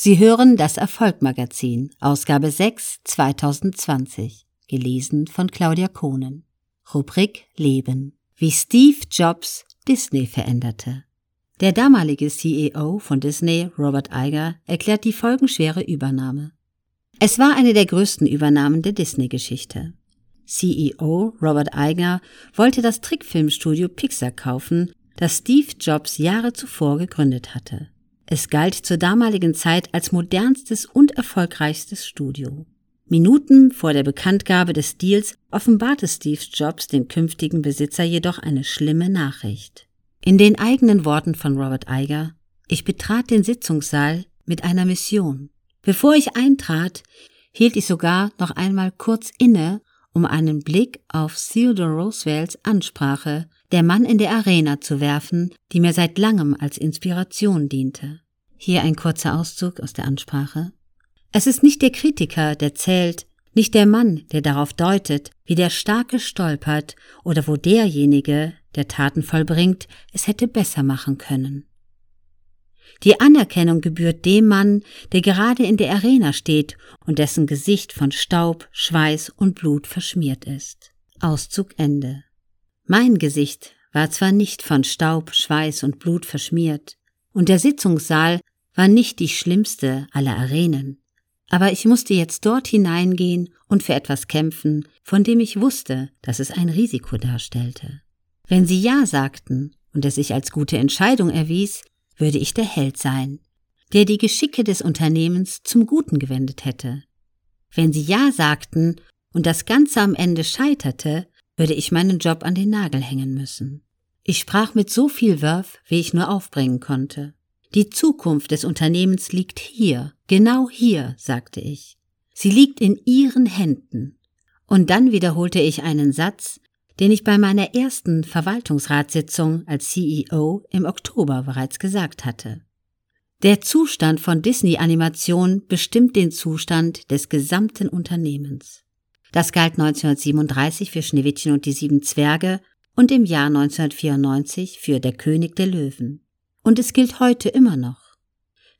Sie hören das Erfolgmagazin, Ausgabe 6, 2020, gelesen von Claudia Kohnen. Rubrik Leben. Wie Steve Jobs Disney veränderte. Der damalige CEO von Disney, Robert Iger, erklärt die folgenschwere Übernahme. Es war eine der größten Übernahmen der Disney-Geschichte. CEO Robert Iger wollte das Trickfilmstudio Pixar kaufen, das Steve Jobs Jahre zuvor gegründet hatte. Es galt zur damaligen Zeit als modernstes und erfolgreichstes Studio. Minuten vor der Bekanntgabe des Deals offenbarte Steve Jobs dem künftigen Besitzer jedoch eine schlimme Nachricht. In den eigenen Worten von Robert Iger, ich betrat den Sitzungssaal mit einer Mission. Bevor ich eintrat, hielt ich sogar noch einmal kurz inne, um einen Blick auf Theodore Roosevelts Ansprache der Mann in der Arena zu werfen, die mir seit langem als Inspiration diente. Hier ein kurzer Auszug aus der Ansprache. Es ist nicht der Kritiker, der zählt, nicht der Mann, der darauf deutet, wie der Starke stolpert oder wo derjenige, der Taten vollbringt, es hätte besser machen können. Die Anerkennung gebührt dem Mann, der gerade in der Arena steht und dessen Gesicht von Staub, Schweiß und Blut verschmiert ist. Auszug Ende. Mein Gesicht war zwar nicht von Staub, Schweiß und Blut verschmiert, und der Sitzungssaal war nicht die schlimmste aller Arenen, aber ich musste jetzt dort hineingehen und für etwas kämpfen, von dem ich wusste, dass es ein Risiko darstellte. Wenn sie Ja sagten und es sich als gute Entscheidung erwies, würde ich der Held sein, der die Geschicke des Unternehmens zum Guten gewendet hätte. Wenn sie Ja sagten und das Ganze am Ende scheiterte, würde ich meinen Job an den Nagel hängen müssen. Ich sprach mit so viel Wurf, wie ich nur aufbringen konnte. Die Zukunft des Unternehmens liegt hier, genau hier, sagte ich. Sie liegt in Ihren Händen. Und dann wiederholte ich einen Satz, den ich bei meiner ersten Verwaltungsratssitzung als CEO im Oktober bereits gesagt hatte. Der Zustand von Disney-Animation bestimmt den Zustand des gesamten Unternehmens. Das galt 1937 für Schneewittchen und die sieben Zwerge und im Jahr 1994 für Der König der Löwen. Und es gilt heute immer noch.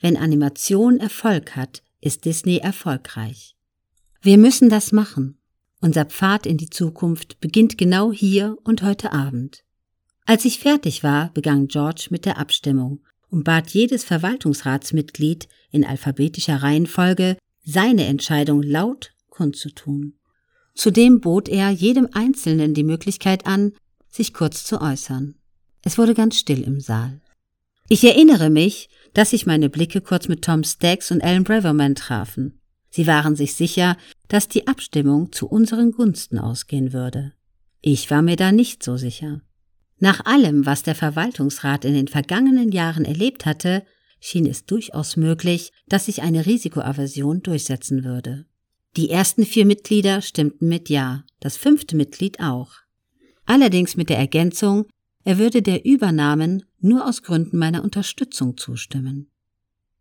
Wenn Animation Erfolg hat, ist Disney erfolgreich. Wir müssen das machen. Unser Pfad in die Zukunft beginnt genau hier und heute Abend. Als ich fertig war, begann George mit der Abstimmung und bat jedes Verwaltungsratsmitglied in alphabetischer Reihenfolge, seine Entscheidung laut kundzutun. Zudem bot er jedem Einzelnen die Möglichkeit an, sich kurz zu äußern. Es wurde ganz still im Saal. Ich erinnere mich, dass sich meine Blicke kurz mit Tom Staggs und Alan Braverman trafen. Sie waren sich sicher, dass die Abstimmung zu unseren Gunsten ausgehen würde. Ich war mir da nicht so sicher. Nach allem, was der Verwaltungsrat in den vergangenen Jahren erlebt hatte, schien es durchaus möglich, dass sich eine Risikoaversion durchsetzen würde. Die ersten vier Mitglieder stimmten mit Ja, das fünfte Mitglied auch. Allerdings mit der Ergänzung, er würde der Übernahmen nur aus Gründen meiner Unterstützung zustimmen.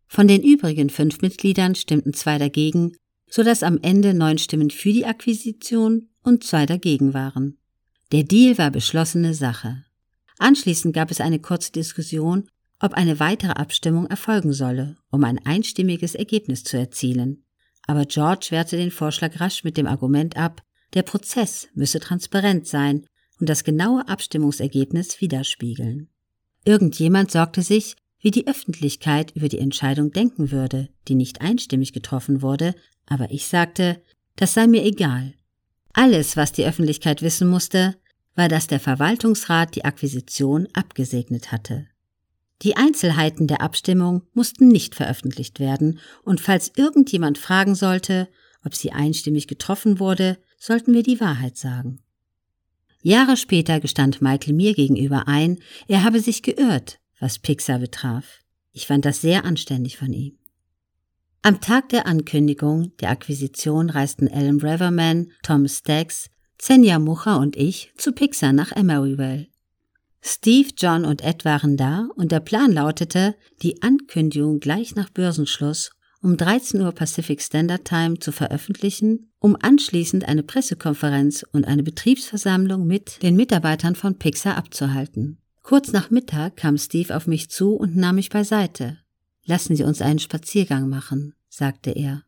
Von den übrigen fünf Mitgliedern stimmten zwei dagegen, so dass am Ende neun Stimmen für die Akquisition und zwei dagegen waren. Der Deal war beschlossene Sache. Anschließend gab es eine kurze Diskussion, ob eine weitere Abstimmung erfolgen solle, um ein einstimmiges Ergebnis zu erzielen aber George wehrte den Vorschlag rasch mit dem Argument ab, der Prozess müsse transparent sein und das genaue Abstimmungsergebnis widerspiegeln. Irgendjemand sorgte sich, wie die Öffentlichkeit über die Entscheidung denken würde, die nicht einstimmig getroffen wurde, aber ich sagte, das sei mir egal. Alles, was die Öffentlichkeit wissen musste, war, dass der Verwaltungsrat die Akquisition abgesegnet hatte. Die Einzelheiten der Abstimmung mussten nicht veröffentlicht werden, und falls irgendjemand fragen sollte, ob sie einstimmig getroffen wurde, sollten wir die Wahrheit sagen. Jahre später gestand Michael mir gegenüber ein, er habe sich geirrt, was Pixar betraf. Ich fand das sehr anständig von ihm. Am Tag der Ankündigung der Akquisition reisten Alan Braverman, Tom Staggs, Zenya Mucher und ich zu Pixar nach Emeryville. Steve, John und Ed waren da und der Plan lautete, die Ankündigung gleich nach Börsenschluss um 13 Uhr Pacific Standard Time zu veröffentlichen, um anschließend eine Pressekonferenz und eine Betriebsversammlung mit den Mitarbeitern von Pixar abzuhalten. Kurz nach Mittag kam Steve auf mich zu und nahm mich beiseite. Lassen Sie uns einen Spaziergang machen, sagte er.